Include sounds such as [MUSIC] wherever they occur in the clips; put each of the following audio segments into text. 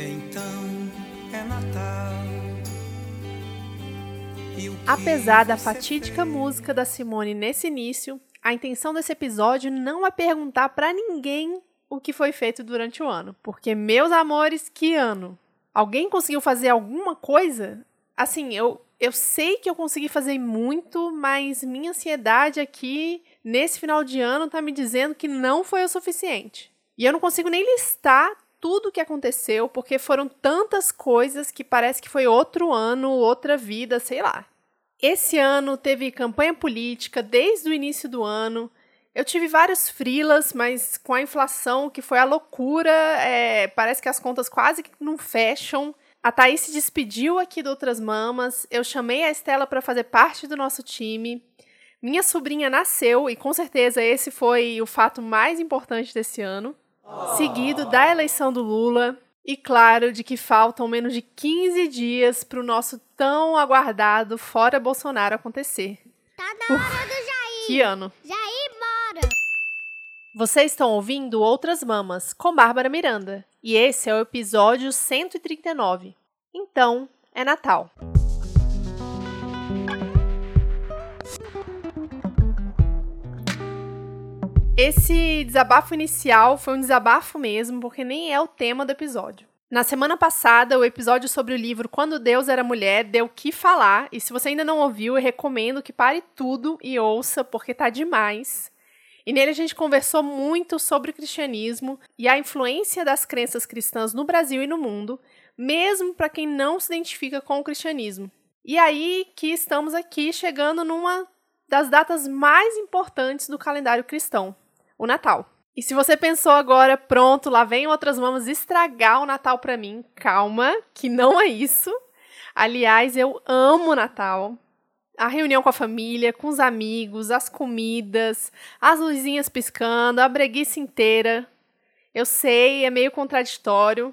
Então é Natal. Apesar da fatídica música da Simone nesse início, a intenção desse episódio não é perguntar para ninguém o que foi feito durante o ano, porque meus amores, que ano! Alguém conseguiu fazer alguma coisa? Assim, eu eu sei que eu consegui fazer muito, mas minha ansiedade aqui nesse final de ano tá me dizendo que não foi o suficiente. E eu não consigo nem listar tudo o que aconteceu, porque foram tantas coisas que parece que foi outro ano, outra vida, sei lá. Esse ano teve campanha política desde o início do ano. Eu tive vários frilas, mas com a inflação, que foi a loucura, é, parece que as contas quase que não fecham. A Thaís se despediu aqui do Outras Mamas. Eu chamei a Estela para fazer parte do nosso time. Minha sobrinha nasceu e com certeza esse foi o fato mais importante desse ano. Seguido da eleição do Lula, e claro, de que faltam menos de 15 dias para o nosso tão aguardado Fora Bolsonaro acontecer. Tá na hora do Jair. Que ano? Jair, bora. Vocês estão ouvindo Outras Mamas com Bárbara Miranda. E esse é o episódio 139. Então, é Natal. Esse desabafo inicial foi um desabafo mesmo, porque nem é o tema do episódio. Na semana passada, o episódio sobre o livro Quando Deus Era Mulher deu o que falar, e se você ainda não ouviu, eu recomendo que pare tudo e ouça, porque tá demais. E nele a gente conversou muito sobre o cristianismo e a influência das crenças cristãs no Brasil e no mundo, mesmo para quem não se identifica com o cristianismo. E aí que estamos aqui chegando numa das datas mais importantes do calendário cristão, o Natal. E se você pensou agora, pronto, lá vem outras mamas estragar o Natal para mim, calma, que não é isso. Aliás, eu amo o Natal. A reunião com a família, com os amigos, as comidas, as luzinhas piscando, a breguice inteira. Eu sei, é meio contraditório,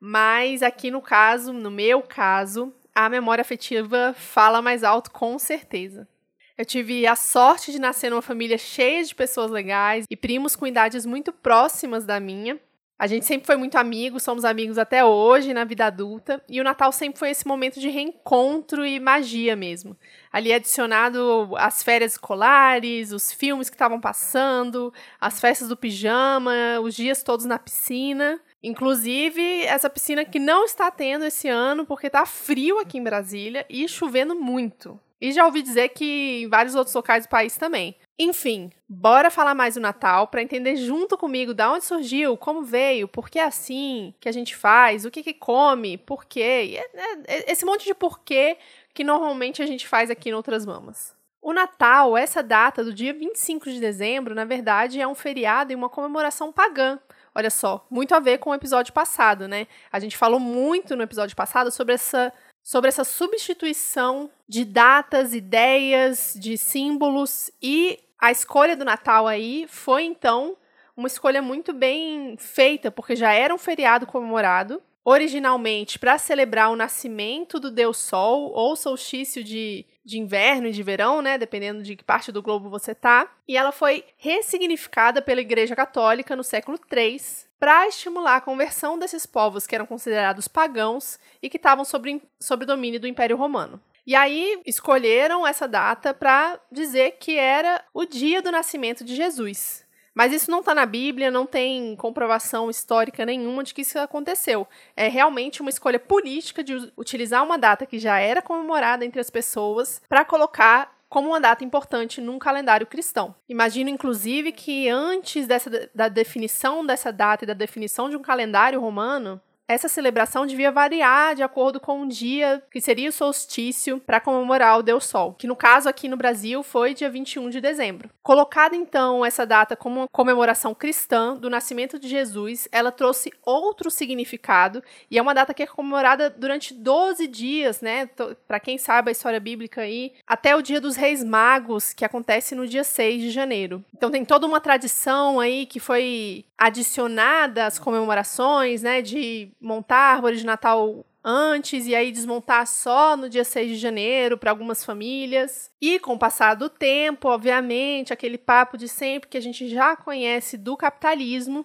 mas aqui no caso, no meu caso, a memória afetiva fala mais alto com certeza. Eu tive a sorte de nascer numa família cheia de pessoas legais e primos com idades muito próximas da minha. A gente sempre foi muito amigo, somos amigos até hoje na vida adulta, e o Natal sempre foi esse momento de reencontro e magia mesmo. Ali adicionado as férias escolares, os filmes que estavam passando, as festas do pijama, os dias todos na piscina. Inclusive, essa piscina que não está tendo esse ano porque tá frio aqui em Brasília e chovendo muito. E já ouvi dizer que em vários outros locais do país também. Enfim, bora falar mais do Natal para entender junto comigo da onde surgiu, como veio, por que é assim que a gente faz, o que que come, por quê. É, é, esse monte de porquê que normalmente a gente faz aqui em Outras Mamas. O Natal, essa data do dia 25 de dezembro, na verdade é um feriado e uma comemoração pagã. Olha só, muito a ver com o episódio passado, né? A gente falou muito no episódio passado sobre essa sobre essa substituição de datas, ideias, de símbolos e a escolha do Natal aí foi então uma escolha muito bem feita, porque já era um feriado comemorado originalmente para celebrar o nascimento do Deus Sol ou solstício de, de inverno e de verão, né, dependendo de que parte do globo você tá. E ela foi ressignificada pela Igreja Católica no século III para estimular a conversão desses povos que eram considerados pagãos e que estavam sob, sob domínio do Império Romano. E aí escolheram essa data para dizer que era o dia do nascimento de Jesus. Mas isso não está na Bíblia, não tem comprovação histórica nenhuma de que isso aconteceu. É realmente uma escolha política de utilizar uma data que já era comemorada entre as pessoas para colocar como uma data importante num calendário cristão. Imagino, inclusive, que antes dessa, da definição dessa data e da definição de um calendário romano, essa celebração devia variar de acordo com o dia que seria o solstício para comemorar o Deus Sol, que no caso aqui no Brasil foi dia 21 de dezembro. Colocada então essa data como uma comemoração cristã do nascimento de Jesus, ela trouxe outro significado e é uma data que é comemorada durante 12 dias, né? Para quem sabe a história bíblica aí, até o dia dos Reis Magos, que acontece no dia 6 de janeiro. Então tem toda uma tradição aí que foi adicionada às comemorações, né, de montar árvore de Natal antes e aí desmontar só no dia 6 de janeiro para algumas famílias. E com o passar do tempo, obviamente, aquele papo de sempre que a gente já conhece do capitalismo,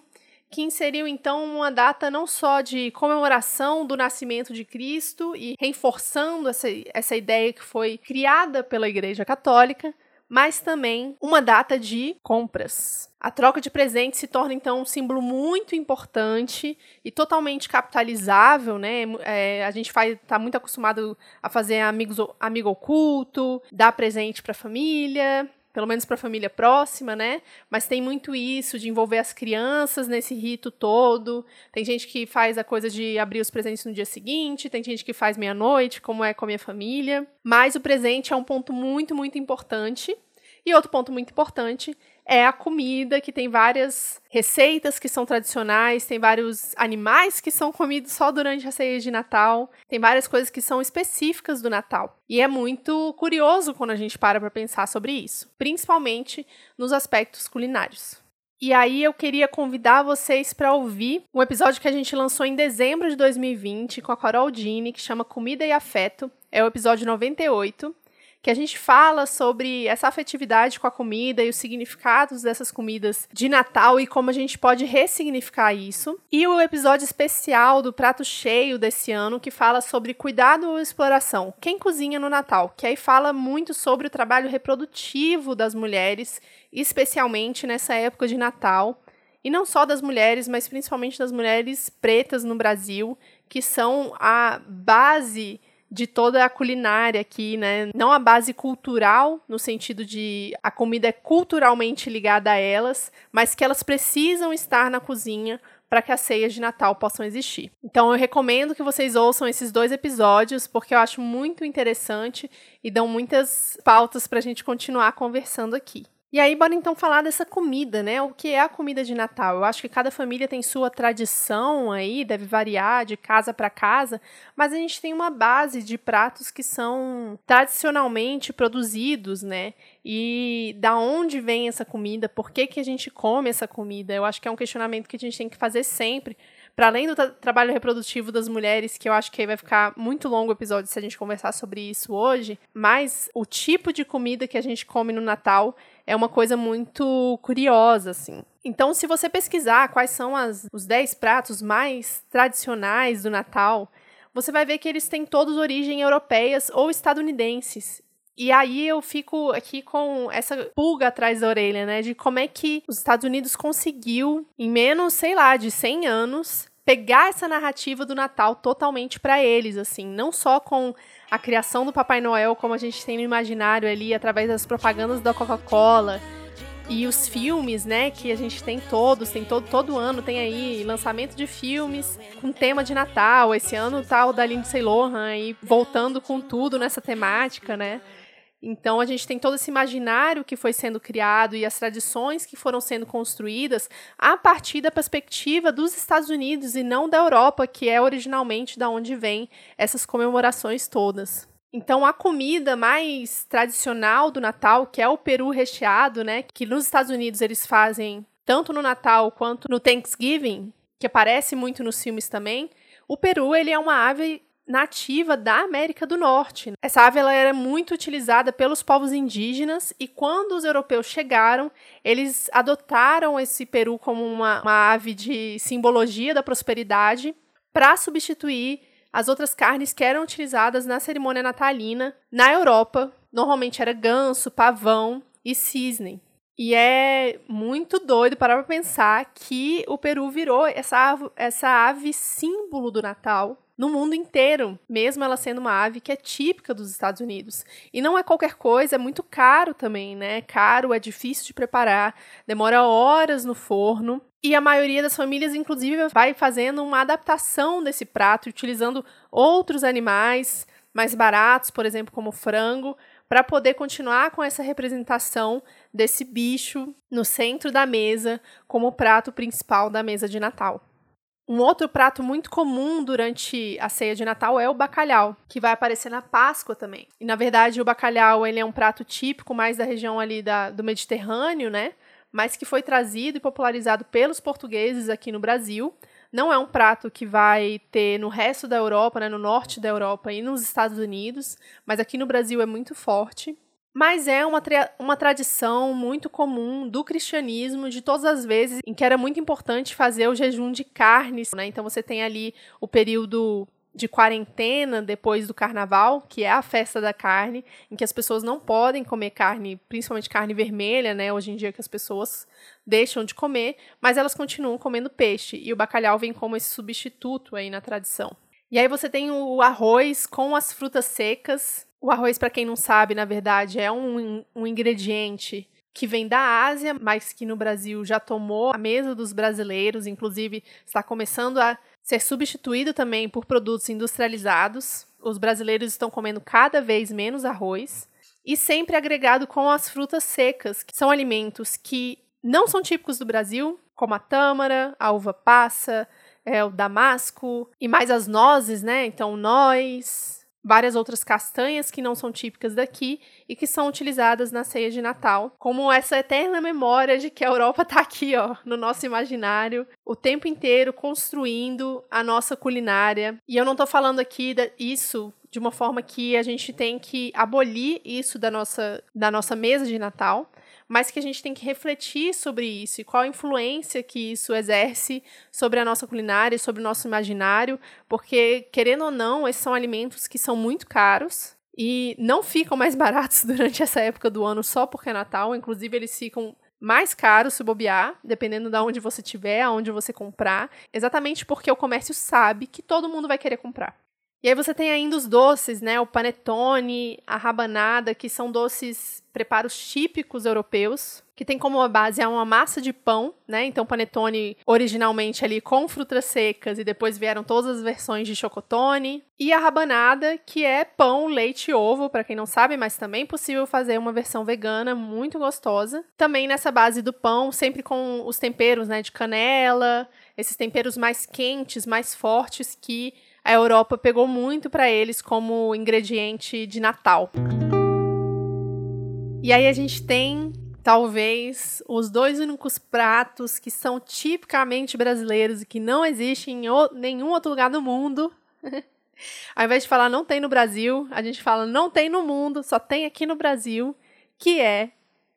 que inseriu então uma data não só de comemoração do nascimento de Cristo e reforçando essa, essa ideia que foi criada pela Igreja Católica, mas também uma data de compras. A troca de presentes se torna então um símbolo muito importante e totalmente capitalizável, né? É, a gente está muito acostumado a fazer amigos, amigo oculto, dar presente para a família, pelo menos para a família próxima, né? Mas tem muito isso de envolver as crianças nesse rito todo. Tem gente que faz a coisa de abrir os presentes no dia seguinte, tem gente que faz meia-noite, como é com a minha família. Mas o presente é um ponto muito, muito importante. E outro ponto muito importante é a comida, que tem várias receitas que são tradicionais, tem vários animais que são comidos só durante a ceia de Natal, tem várias coisas que são específicas do Natal. E é muito curioso quando a gente para para pensar sobre isso, principalmente nos aspectos culinários. E aí eu queria convidar vocês para ouvir um episódio que a gente lançou em dezembro de 2020 com a Carol Dini, que chama Comida e Afeto. É o episódio 98 que a gente fala sobre essa afetividade com a comida e os significados dessas comidas de Natal e como a gente pode ressignificar isso. E o episódio especial do Prato Cheio desse ano, que fala sobre cuidado ou exploração, quem cozinha no Natal, que aí fala muito sobre o trabalho reprodutivo das mulheres, especialmente nessa época de Natal. E não só das mulheres, mas principalmente das mulheres pretas no Brasil, que são a base de toda a culinária aqui, né? Não a base cultural, no sentido de a comida é culturalmente ligada a elas, mas que elas precisam estar na cozinha para que as ceias de Natal possam existir. Então eu recomendo que vocês ouçam esses dois episódios, porque eu acho muito interessante e dão muitas pautas para a gente continuar conversando aqui. E aí, bora então falar dessa comida, né? O que é a comida de Natal? Eu acho que cada família tem sua tradição aí, deve variar de casa para casa, mas a gente tem uma base de pratos que são tradicionalmente produzidos, né? E da onde vem essa comida? Por que, que a gente come essa comida? Eu acho que é um questionamento que a gente tem que fazer sempre para além do tra trabalho reprodutivo das mulheres, que eu acho que aí vai ficar muito longo o episódio se a gente conversar sobre isso hoje, mas o tipo de comida que a gente come no Natal é uma coisa muito curiosa, assim. Então, se você pesquisar quais são as, os 10 pratos mais tradicionais do Natal, você vai ver que eles têm todos origem europeias ou estadunidenses. E aí eu fico aqui com essa pulga atrás da orelha, né? De como é que os Estados Unidos conseguiu, em menos, sei lá, de 100 anos, pegar essa narrativa do Natal totalmente para eles, assim, não só com a criação do Papai Noel, como a gente tem no imaginário ali, através das propagandas da Coca-Cola e os filmes, né, que a gente tem todos, tem todo, todo ano, tem aí lançamento de filmes com tema de Natal. Esse ano tá o da Lindsay Lohan aí voltando com tudo nessa temática, né? Então a gente tem todo esse imaginário que foi sendo criado e as tradições que foram sendo construídas a partir da perspectiva dos Estados Unidos e não da Europa, que é originalmente da onde vêm essas comemorações todas. Então a comida mais tradicional do Natal, que é o peru recheado, né, que nos Estados Unidos eles fazem tanto no Natal quanto no Thanksgiving, que aparece muito nos filmes também. O peru ele é uma ave nativa da América do Norte. Essa ave ela era muito utilizada pelos povos indígenas e quando os europeus chegaram, eles adotaram esse peru como uma, uma ave de simbologia da prosperidade para substituir as outras carnes que eram utilizadas na cerimônia natalina na Europa. Normalmente era ganso, pavão e cisne. E é muito doido parar para pensar que o peru virou essa essa ave símbolo do Natal no mundo inteiro, mesmo ela sendo uma ave que é típica dos Estados Unidos. E não é qualquer coisa, é muito caro também, né? Caro, é difícil de preparar, demora horas no forno. E a maioria das famílias, inclusive, vai fazendo uma adaptação desse prato, utilizando outros animais mais baratos, por exemplo, como frango, para poder continuar com essa representação desse bicho no centro da mesa como prato principal da mesa de Natal. Um outro prato muito comum durante a ceia de Natal é o bacalhau, que vai aparecer na Páscoa também. E na verdade o bacalhau ele é um prato típico mais da região ali da, do Mediterrâneo, né? Mas que foi trazido e popularizado pelos portugueses aqui no Brasil. Não é um prato que vai ter no resto da Europa, né, no norte da Europa e nos Estados Unidos, mas aqui no Brasil é muito forte. Mas é uma, tra uma tradição muito comum do cristianismo, de todas as vezes em que era muito importante fazer o jejum de carnes. Né? Então você tem ali o período de quarentena depois do carnaval, que é a festa da carne, em que as pessoas não podem comer carne, principalmente carne vermelha, né? Hoje em dia que as pessoas deixam de comer, mas elas continuam comendo peixe e o bacalhau vem como esse substituto aí na tradição. E aí você tem o arroz com as frutas secas. O arroz, para quem não sabe, na verdade, é um, um ingrediente que vem da Ásia, mas que no Brasil já tomou a mesa dos brasileiros, inclusive está começando a ser substituído também por produtos industrializados. Os brasileiros estão comendo cada vez menos arroz e sempre agregado com as frutas secas, que são alimentos que não são típicos do Brasil, como a tâmara, a uva passa, é, o damasco e mais as nozes, né? Então, noz, várias outras castanhas que não são típicas daqui e que são utilizadas na ceia de Natal, como essa eterna memória de que a Europa está aqui, ó, no nosso imaginário, o tempo inteiro construindo a nossa culinária. E eu não estou falando aqui isso de uma forma que a gente tem que abolir isso da nossa, da nossa mesa de Natal, mas que a gente tem que refletir sobre isso e qual a influência que isso exerce sobre a nossa culinária, sobre o nosso imaginário, porque, querendo ou não, esses são alimentos que são muito caros e não ficam mais [LAUGHS] baratos durante essa época do ano só porque é Natal, inclusive eles ficam mais caros se bobear, dependendo de onde você estiver, aonde você comprar, exatamente porque o comércio sabe que todo mundo vai querer comprar. E aí você tem ainda os doces, né? O panetone, a rabanada, que são doces preparos típicos europeus, que tem como base uma massa de pão, né? Então panetone originalmente ali com frutas secas e depois vieram todas as versões de chocotone. E a rabanada, que é pão, leite e ovo, para quem não sabe, mas também é possível fazer uma versão vegana muito gostosa. Também nessa base do pão, sempre com os temperos, né, de canela, esses temperos mais quentes, mais fortes que a Europa pegou muito para eles como ingrediente de Natal. E aí a gente tem talvez os dois únicos pratos que são tipicamente brasileiros e que não existem em nenhum outro lugar do mundo. [LAUGHS] Ao invés de falar não tem no Brasil, a gente fala não tem no mundo, só tem aqui no Brasil, que é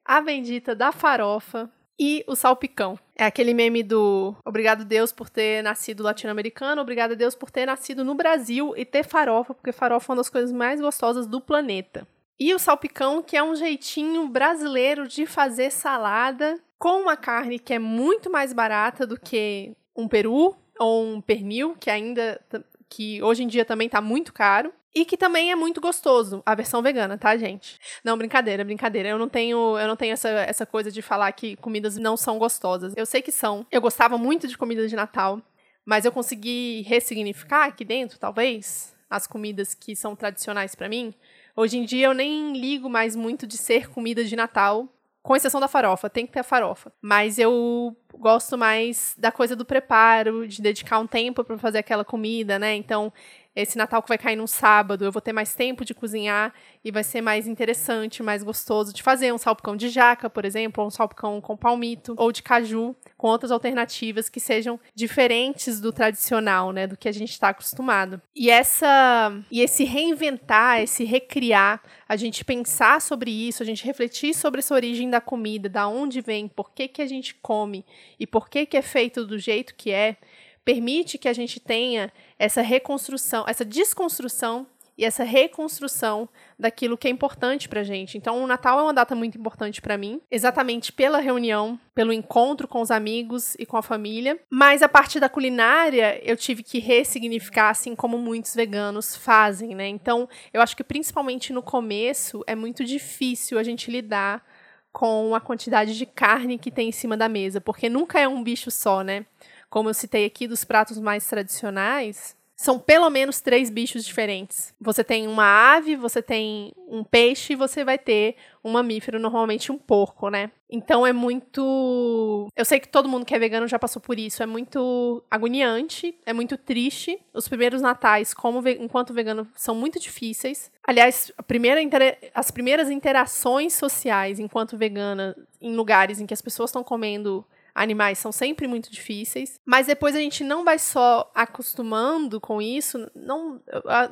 a bendita da farofa e o salpicão. É aquele meme do obrigado Deus por ter nascido latino-americano, obrigado Deus por ter nascido no Brasil e ter farofa, porque farofa é uma das coisas mais gostosas do planeta. E o salpicão, que é um jeitinho brasileiro de fazer salada com uma carne que é muito mais barata do que um peru ou um pernil, que ainda que hoje em dia também tá muito caro. E que também é muito gostoso, a versão vegana, tá, gente? Não, brincadeira, brincadeira. Eu não tenho, eu não tenho essa, essa coisa de falar que comidas não são gostosas. Eu sei que são. Eu gostava muito de comida de Natal, mas eu consegui ressignificar aqui dentro, talvez, as comidas que são tradicionais para mim. Hoje em dia eu nem ligo mais muito de ser comida de Natal, com exceção da farofa, tem que ter a farofa. Mas eu gosto mais da coisa do preparo, de dedicar um tempo para fazer aquela comida, né? Então, esse Natal que vai cair num sábado, eu vou ter mais tempo de cozinhar e vai ser mais interessante, mais gostoso de fazer um salpicão de jaca, por exemplo, ou um salpicão com palmito ou de caju, com outras alternativas que sejam diferentes do tradicional, né, do que a gente está acostumado. E essa e esse reinventar, esse recriar, a gente pensar sobre isso, a gente refletir sobre essa origem da comida, da onde vem, por que que a gente come e por que que é feito do jeito que é, permite que a gente tenha essa reconstrução, essa desconstrução e essa reconstrução daquilo que é importante pra gente. Então, o Natal é uma data muito importante para mim, exatamente pela reunião, pelo encontro com os amigos e com a família. Mas a parte da culinária, eu tive que ressignificar, assim como muitos veganos fazem, né? Então, eu acho que principalmente no começo é muito difícil a gente lidar com a quantidade de carne que tem em cima da mesa, porque nunca é um bicho só, né? Como eu citei aqui, dos pratos mais tradicionais, são pelo menos três bichos diferentes. Você tem uma ave, você tem um peixe e você vai ter um mamífero, normalmente um porco, né? Então é muito. Eu sei que todo mundo que é vegano já passou por isso. É muito agoniante, é muito triste. Os primeiros natais, como ve... enquanto vegano, são muito difíceis. Aliás, primeira inter... as primeiras interações sociais enquanto vegana em lugares em que as pessoas estão comendo animais são sempre muito difíceis, mas depois a gente não vai só acostumando com isso, não,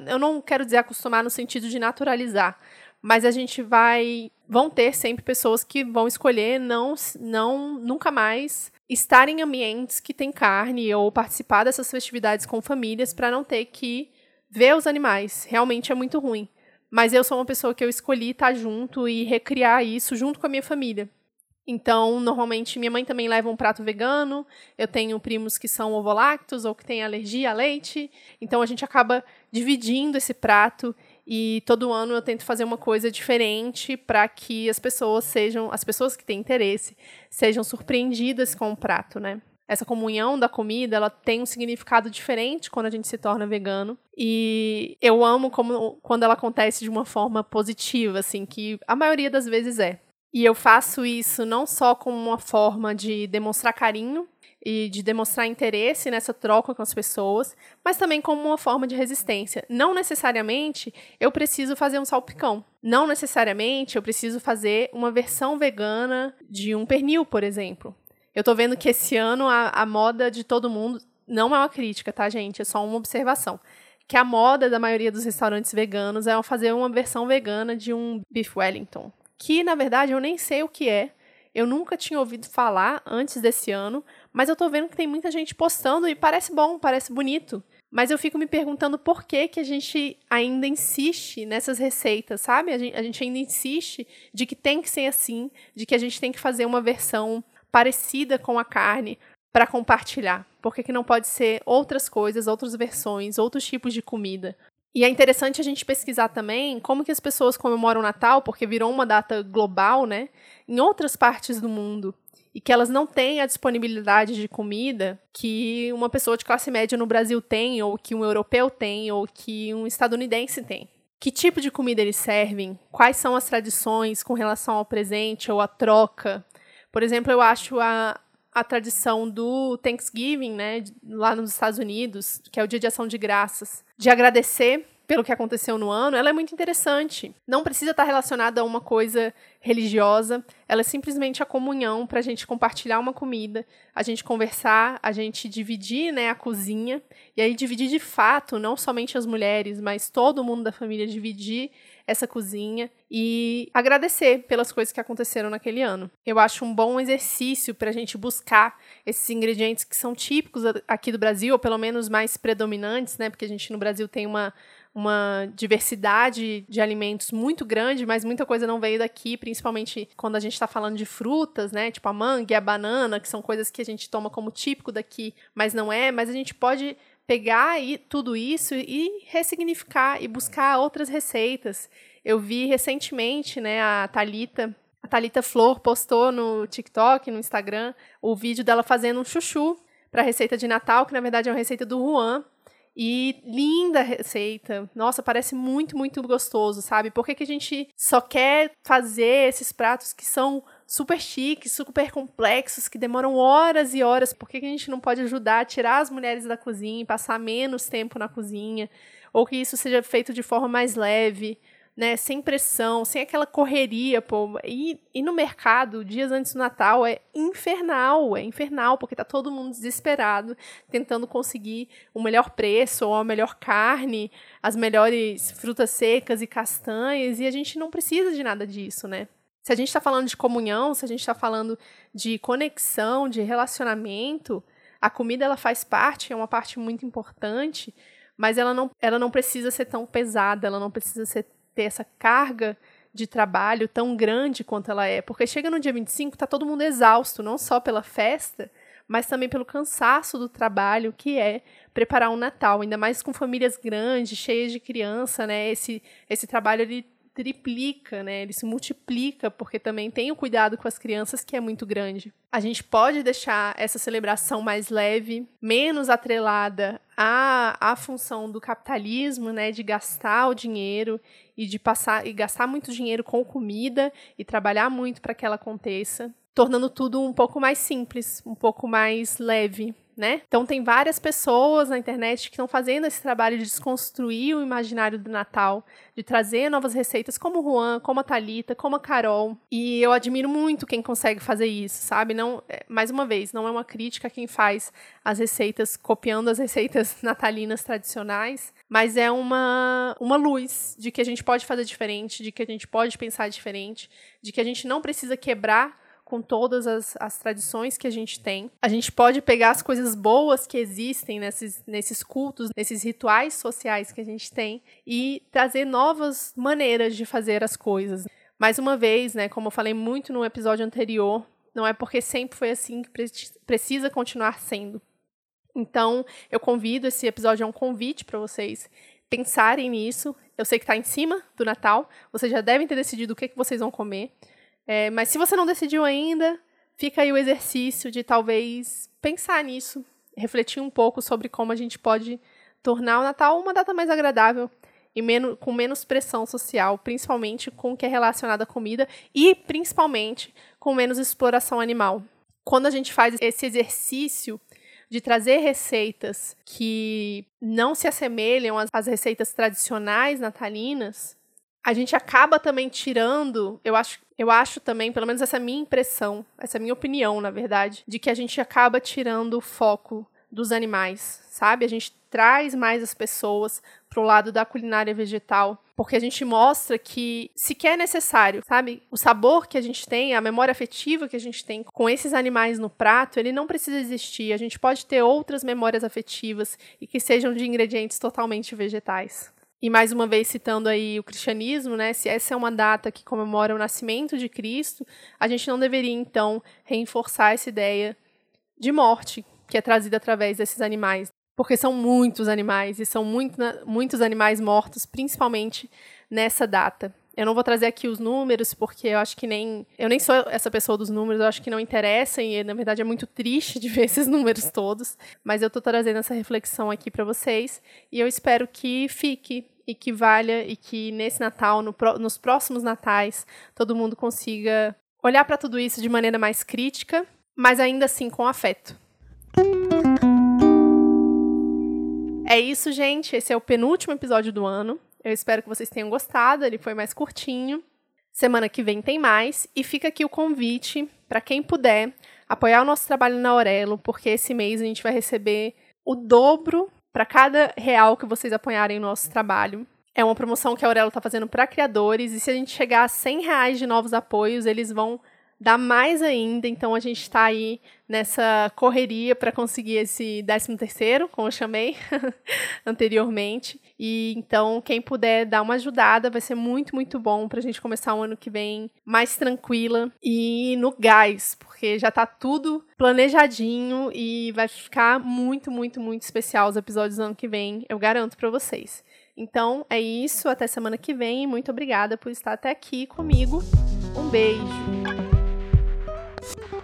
eu não quero dizer acostumar no sentido de naturalizar, mas a gente vai vão ter sempre pessoas que vão escolher não não nunca mais estar em ambientes que tem carne ou participar dessas festividades com famílias para não ter que ver os animais. Realmente é muito ruim. Mas eu sou uma pessoa que eu escolhi estar junto e recriar isso junto com a minha família. Então, normalmente, minha mãe também leva um prato vegano. Eu tenho primos que são ovolactos ou que têm alergia a leite. Então, a gente acaba dividindo esse prato e todo ano eu tento fazer uma coisa diferente para que as pessoas sejam, as pessoas que têm interesse, sejam surpreendidas com o prato, né? essa comunhão da comida, ela tem um significado diferente quando a gente se torna vegano. E eu amo como quando ela acontece de uma forma positiva, assim, que a maioria das vezes é. E eu faço isso não só como uma forma de demonstrar carinho e de demonstrar interesse nessa troca com as pessoas, mas também como uma forma de resistência. Não necessariamente eu preciso fazer um salpicão. Não necessariamente eu preciso fazer uma versão vegana de um pernil, por exemplo. Eu tô vendo que esse ano a, a moda de todo mundo não é uma crítica, tá, gente? É só uma observação. Que a moda da maioria dos restaurantes veganos é fazer uma versão vegana de um beef wellington. Que, na verdade, eu nem sei o que é. Eu nunca tinha ouvido falar antes desse ano, mas eu tô vendo que tem muita gente postando e parece bom, parece bonito. Mas eu fico me perguntando por que, que a gente ainda insiste nessas receitas, sabe? A gente, a gente ainda insiste de que tem que ser assim, de que a gente tem que fazer uma versão parecida com a carne para compartilhar? Por que, que não pode ser outras coisas, outras versões, outros tipos de comida? E é interessante a gente pesquisar também como que as pessoas comemoram o Natal, porque virou uma data global, né? Em outras partes do mundo. E que elas não têm a disponibilidade de comida que uma pessoa de classe média no Brasil tem, ou que um europeu tem, ou que um estadunidense tem. Que tipo de comida eles servem? Quais são as tradições com relação ao presente ou à troca? Por exemplo, eu acho a, a tradição do Thanksgiving, né, lá nos Estados Unidos, que é o Dia de Ação de Graças, de agradecer pelo que aconteceu no ano, ela é muito interessante. Não precisa estar relacionada a uma coisa religiosa, ela é simplesmente a comunhão para a gente compartilhar uma comida, a gente conversar, a gente dividir né, a cozinha, e aí dividir de fato, não somente as mulheres, mas todo mundo da família dividir essa cozinha e agradecer pelas coisas que aconteceram naquele ano. Eu acho um bom exercício para a gente buscar esses ingredientes que são típicos aqui do Brasil, ou pelo menos mais predominantes, né? Porque a gente no Brasil tem uma uma diversidade de alimentos muito grande, mas muita coisa não veio daqui, principalmente quando a gente está falando de frutas, né? Tipo a manga e a banana, que são coisas que a gente toma como típico daqui, mas não é. Mas a gente pode pegar e, tudo isso e ressignificar e buscar outras receitas. Eu vi recentemente, né, a Talita, a Talita Flor postou no TikTok, no Instagram, o vídeo dela fazendo um chuchu para receita de Natal, que na verdade é uma receita do Juan. E linda receita. Nossa, parece muito, muito gostoso, sabe? Por que, que a gente só quer fazer esses pratos que são super chiques, super complexos, que demoram horas e horas? Por que, que a gente não pode ajudar a tirar as mulheres da cozinha e passar menos tempo na cozinha? Ou que isso seja feito de forma mais leve? Né, sem pressão, sem aquela correria, pô. E, e no mercado, dias antes do Natal, é infernal, é infernal, porque tá todo mundo desesperado, tentando conseguir o melhor preço, ou a melhor carne, as melhores frutas secas e castanhas, e a gente não precisa de nada disso, né? Se a gente está falando de comunhão, se a gente está falando de conexão, de relacionamento, a comida ela faz parte, é uma parte muito importante, mas ela não, ela não precisa ser tão pesada, ela não precisa ser ter essa carga de trabalho tão grande quanto ela é, porque chega no dia 25, tá todo mundo exausto, não só pela festa, mas também pelo cansaço do trabalho que é preparar um Natal, ainda mais com famílias grandes, cheias de criança, né? Esse esse trabalho ele triplica, né? Ele se multiplica porque também tem o cuidado com as crianças que é muito grande. A gente pode deixar essa celebração mais leve, menos atrelada à, à função do capitalismo, né? De gastar o dinheiro e de passar e gastar muito dinheiro com comida e trabalhar muito para que ela aconteça, tornando tudo um pouco mais simples, um pouco mais leve, né? Então tem várias pessoas na internet que estão fazendo esse trabalho de desconstruir o imaginário do Natal, de trazer novas receitas, como o Juan, como a Talita, como a Carol. E eu admiro muito quem consegue fazer isso, sabe? Não, é, mais uma vez, não é uma crítica a quem faz as receitas copiando as receitas [LAUGHS] natalinas tradicionais, mas é uma uma luz de que a gente pode fazer diferente, de que a gente pode pensar diferente, de que a gente não precisa quebrar com todas as, as tradições que a gente tem. A gente pode pegar as coisas boas que existem nesses, nesses cultos, nesses rituais sociais que a gente tem e trazer novas maneiras de fazer as coisas. Mais uma vez, né, como eu falei muito no episódio anterior, não é porque sempre foi assim que precisa continuar sendo. Então, eu convido, esse episódio é um convite para vocês pensarem nisso. Eu sei que está em cima do Natal, vocês já devem ter decidido o que, que vocês vão comer. É, mas se você não decidiu ainda, fica aí o exercício de talvez pensar nisso, refletir um pouco sobre como a gente pode tornar o Natal uma data mais agradável e menos, com menos pressão social, principalmente com o que é relacionado à comida e principalmente com menos exploração animal. Quando a gente faz esse exercício de trazer receitas que não se assemelham às, às receitas tradicionais natalinas, a gente acaba também tirando, eu acho, eu acho também, pelo menos essa é a minha impressão, essa é a minha opinião, na verdade, de que a gente acaba tirando o foco dos animais, sabe? A gente traz mais as pessoas pro lado da culinária vegetal, porque a gente mostra que sequer é necessário, sabe? O sabor que a gente tem, a memória afetiva que a gente tem com esses animais no prato, ele não precisa existir. A gente pode ter outras memórias afetivas e que sejam de ingredientes totalmente vegetais. E mais uma vez citando aí o cristianismo, né? Se essa é uma data que comemora o nascimento de Cristo, a gente não deveria então reforçar essa ideia de morte que é trazida através desses animais, porque são muitos animais e são muito, muitos animais mortos, principalmente nessa data. Eu não vou trazer aqui os números, porque eu acho que nem. Eu nem sou essa pessoa dos números, eu acho que não interessa, e na verdade é muito triste de ver [LAUGHS] esses números todos. Mas eu estou trazendo essa reflexão aqui para vocês, e eu espero que fique e que valha e que nesse Natal, no, nos próximos natais, todo mundo consiga olhar para tudo isso de maneira mais crítica, mas ainda assim com afeto. É isso, gente. Esse é o penúltimo episódio do ano. Eu espero que vocês tenham gostado. Ele foi mais curtinho. Semana que vem tem mais. E fica aqui o convite para quem puder apoiar o nosso trabalho na Aurelo, porque esse mês a gente vai receber o dobro para cada real que vocês apoiarem o nosso trabalho. É uma promoção que a Aurelo está fazendo para criadores, e se a gente chegar a 100 reais de novos apoios, eles vão dar mais ainda. Então a gente está aí nessa correria para conseguir esse 13 terceiro, como eu chamei [LAUGHS] anteriormente. E então quem puder dar uma ajudada vai ser muito, muito bom para a gente começar o ano que vem mais tranquila e no gás, porque já está tudo planejadinho e vai ficar muito, muito, muito especial os episódios do ano que vem, eu garanto para vocês. Então é isso, até semana que vem. Muito obrigada por estar até aqui comigo. Um beijo. Thank you.